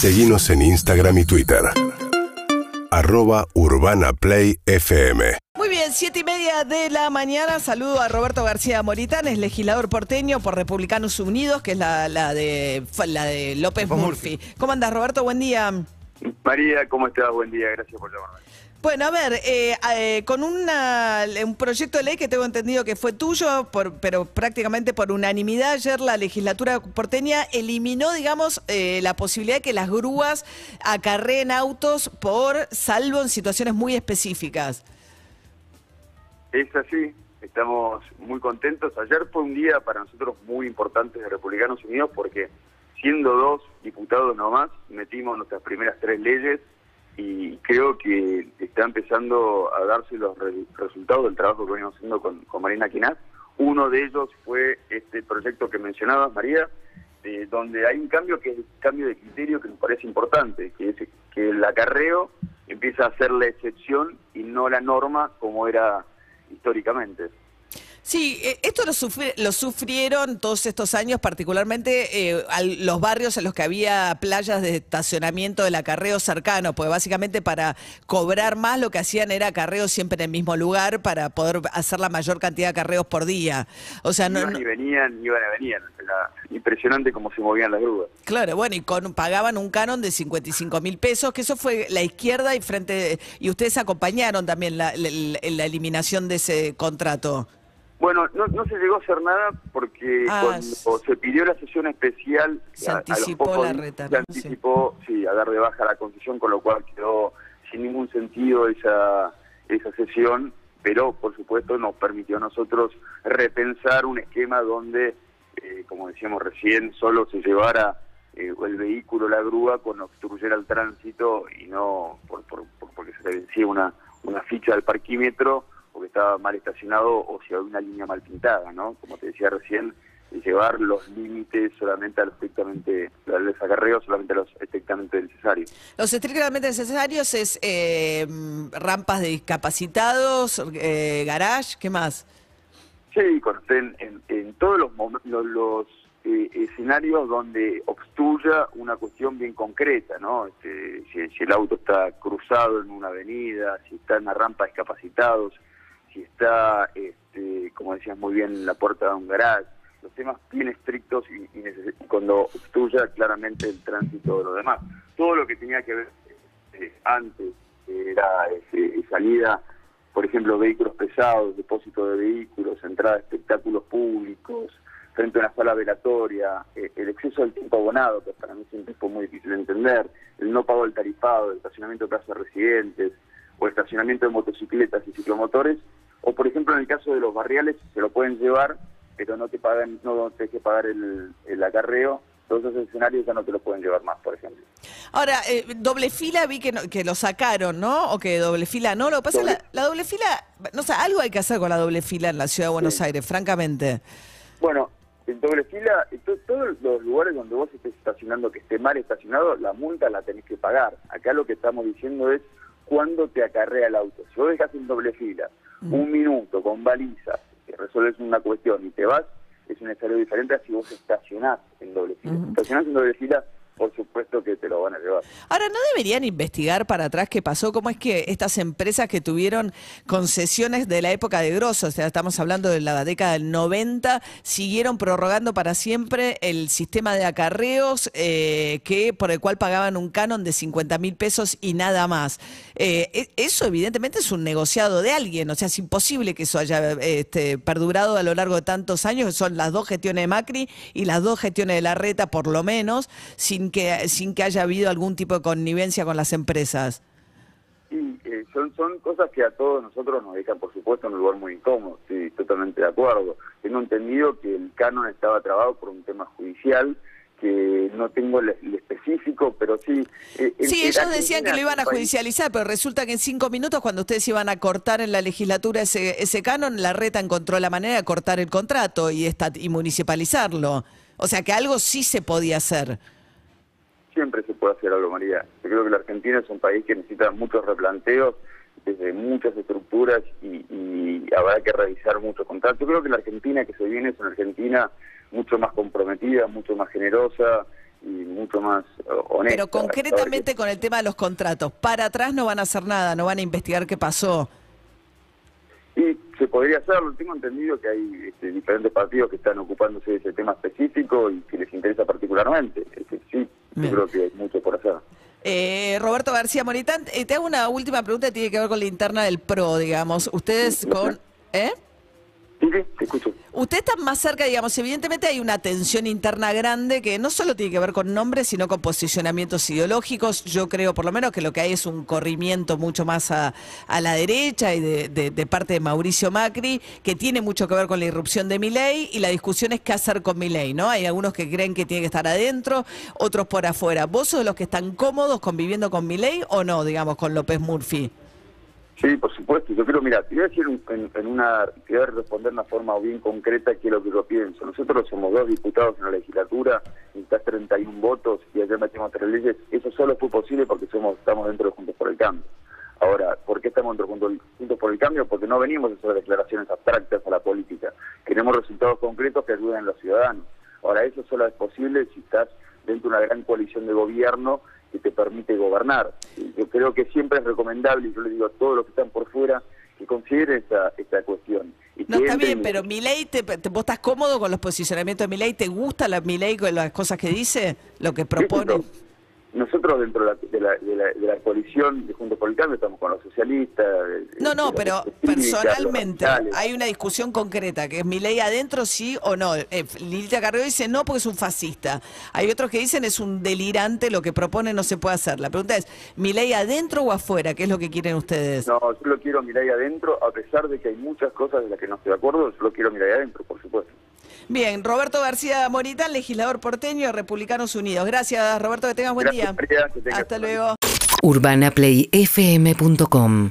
Seguimos en Instagram y Twitter. Arroba Urbana Play FM. Muy bien, siete y media de la mañana. Saludo a Roberto García Moritán, es legislador porteño por Republicanos Unidos, que es la, la de la de López Murphy. ¿Cómo andas, Roberto? Buen día. María, ¿cómo estás? Buen día, gracias por llamarme. Bueno, a ver, eh, eh, con una, un proyecto de ley que tengo entendido que fue tuyo, por, pero prácticamente por unanimidad, ayer la legislatura porteña eliminó, digamos, eh, la posibilidad de que las grúas acarreen autos por salvo en situaciones muy específicas. Es así, estamos muy contentos. Ayer fue un día para nosotros muy importante de Republicanos Unidos porque siendo dos diputados nomás, metimos nuestras primeras tres leyes y creo que está empezando a darse los resultados del trabajo que venimos haciendo con, Marina Quinaz. Uno de ellos fue este proyecto que mencionabas, María, eh, donde hay un cambio que es el cambio de criterio que nos parece importante, que es que el acarreo empieza a ser la excepción y no la norma como era históricamente. Sí, eh, esto lo, lo, sufrieron todos estos años, particularmente eh, los barrios en los que había playas de estacionamiento del acarreo cercano, pues básicamente para cobrar más lo que hacían era acarreos siempre en el mismo lugar para poder hacer la mayor cantidad de acarreos por día. O sea, no, ni venían, iban a venían. impresionante cómo se movían las grúas. Claro, bueno, y con, pagaban un canon de 55 mil pesos, que eso fue la izquierda y frente y ustedes acompañaron también la eliminación de ese contrato. Bueno, no, no, se llegó a hacer nada porque ah, cuando se pidió la sesión especial... Se anticipó la reta. Se anticipó, sí, a dar de baja la concesión, con lo cual quedó sin ningún sentido esa, esa sesión, pero por supuesto nos permitió a nosotros repensar un esquema donde, eh, como decíamos recién, solo se llevara eh, el vehículo, la grúa, cuando obstruyera el tránsito y no por, por, porque se le vencía una, una ficha del parquímetro mal estacionado o si había una línea mal pintada, ¿no? Como te decía recién, llevar los límites solamente a los estrictamente, los acarreos solamente a los estrictamente necesarios. Los estrictamente necesarios es eh, rampas de discapacitados, eh, garage, ¿qué más? Sí, en, en, en todos los, los, eh, escenarios donde obstruya una cuestión bien concreta, ¿no? Este, si, si, el auto está cruzado en una avenida, si está en una rampa de discapacitados, si está, este, como decías muy bien, en la puerta de un garage, los temas bien estrictos y, cuando obstruya claramente el tránsito de los demás. Todo lo que tenía que ver eh, antes, era este, salida, por ejemplo, vehículos pesados, depósito de vehículos, entrada de espectáculos públicos, frente a una sala velatoria, eh, el exceso del tiempo abonado, que para mí siempre fue muy difícil de entender, el no pago del tarifado, el estacionamiento de casas residentes, o estacionamiento de motocicletas y ciclomotores, o por ejemplo en el caso de los barriales se lo pueden llevar, pero no te pagan, no te que pagar el, el acarreo, todos esos escenarios ya no te lo pueden llevar más, por ejemplo. Ahora, eh, doble fila vi que, que lo sacaron, ¿no? O que doble fila no. Lo que pasa es la, la, doble fila, no sé, algo hay que hacer con la doble fila en la ciudad de Buenos Aires, francamente. Bueno, en doble fila, todos los lugares donde vos estés estacionando que esté mal estacionado, la multa la tenés que pagar. Acá lo que estamos diciendo es cuándo te acarrea el auto. Si vos dejas en doble fila un minuto con balizas, que resuelves una cuestión y te vas, es un escenario diferente a si vos estacionás en doble fila. Estacionás en doble fila por supuesto que te lo van a llevar. Ahora, ¿no deberían investigar para atrás qué pasó? ¿Cómo es que estas empresas que tuvieron concesiones de la época de Grosso, o sea, estamos hablando de la década del 90, siguieron prorrogando para siempre el sistema de acarreos eh, que por el cual pagaban un canon de 50 mil pesos y nada más? Eh, e, eso evidentemente es un negociado de alguien, o sea, es imposible que eso haya este, perdurado a lo largo de tantos años, son las dos gestiones de Macri y las dos gestiones de Larreta, por lo menos, sin que, sin que haya habido algún tipo de connivencia con las empresas. Y eh, son, son cosas que a todos nosotros nos dejan, por supuesto, en un lugar muy incómodo, sí, totalmente de acuerdo. Tengo entendido que el canon estaba trabado por un tema judicial, que no tengo el, específico, pero sí... Eh, sí, ellos decían que lo iban a judicializar, pero resulta que en cinco minutos, cuando ustedes iban a cortar en la legislatura ese, ese canon, la reta encontró la manera de cortar el contrato y, esta, y municipalizarlo. O sea que algo sí se podía hacer siempre se puede hacer algo, María. Yo creo que la Argentina es un país que necesita muchos replanteos desde muchas estructuras y, habrá que revisar muchos contratos. Yo creo que la Argentina que se viene es una Argentina mucho más comprometida, mucho más generosa, y mucho más eh, honesta. Pero concretamente con el tema de los contratos, para atrás no van a hacer nada, no van a investigar qué pasó. Se podría hacerlo. Tengo entendido que hay este, diferentes partidos que están ocupándose de ese tema específico y que les interesa particularmente. Este, sí, yo creo que hay mucho por hacer. Eh, Roberto García Moritán, eh, te hago una última pregunta que tiene que ver con la interna del PRO, digamos. Ustedes con... ¿Eh? Usted está más cerca, digamos, evidentemente hay una tensión interna grande que no solo tiene que ver con nombres, sino con posicionamientos ideológicos. Yo creo, por lo menos, que lo que hay es un corrimiento mucho más a, la derecha y de parte de Mauricio Macri, que tiene mucho que ver con la irrupción de Milei y la discusión es qué hacer con Milei, ¿no? Hay algunos que creen que tiene que estar adentro, otros por afuera. ¿Vos sos de los que están cómodos conviviendo con Milei o no, digamos, con López Murphy? Sí, por supuesto. Yo creo, mira, te voy a decir en, una, te responder de una forma bien concreta qué es lo que yo pienso. Nosotros somos dos diputados en la legislatura, necesitas 31 votos y ayer metimos tres leyes. Eso solo fue posible porque somos estamos dentro de Juntos por el Cambio. Ahora, ¿por qué estamos dentro de Juntos por el Cambio? Porque no venimos a hacer declaraciones abstractas a la política. Queremos resultados concretos que ayuden a los ciudadanos. Ahora, eso solo es posible si estás dentro de una gran coalición de gobierno que te permite gobernar. Yo creo que siempre es recomendable, y yo le digo a todos los que están por fuera, que consideren esta, esta cuestión. Y No, está bien, pero Milei, te, te- ¿vos estás cómodo con los posicionamientos de Milei? ¿Te gusta la Milei con las cosas que dice? ¿Lo que propone? Sí, Nosotros dentro de la, de la, de la- de la coalición de Juntos por el Cambio estamos con los socialistas. No, no, pero personalmente hay una discusión concreta, que es Milei adentro sí o no. Eh, Lilita Carrió dice no porque es un fascista. Hay otros que dicen es un delirante, lo que propone no se puede hacer. La pregunta es, ¿Milei adentro o afuera? ¿Qué es lo que quieren ustedes? No, yo lo quiero mirar ahí adentro, a pesar de que hay muchas cosas de las que no estoy de acuerdo, yo lo quiero mirar ahí adentro, por supuesto. Bien, Roberto García Moritán, legislador porteño, Republicanos Unidos. Gracias, Roberto, que tengas buen Gracias, día. María, que tengas Hasta luego. urbanaplayfm.com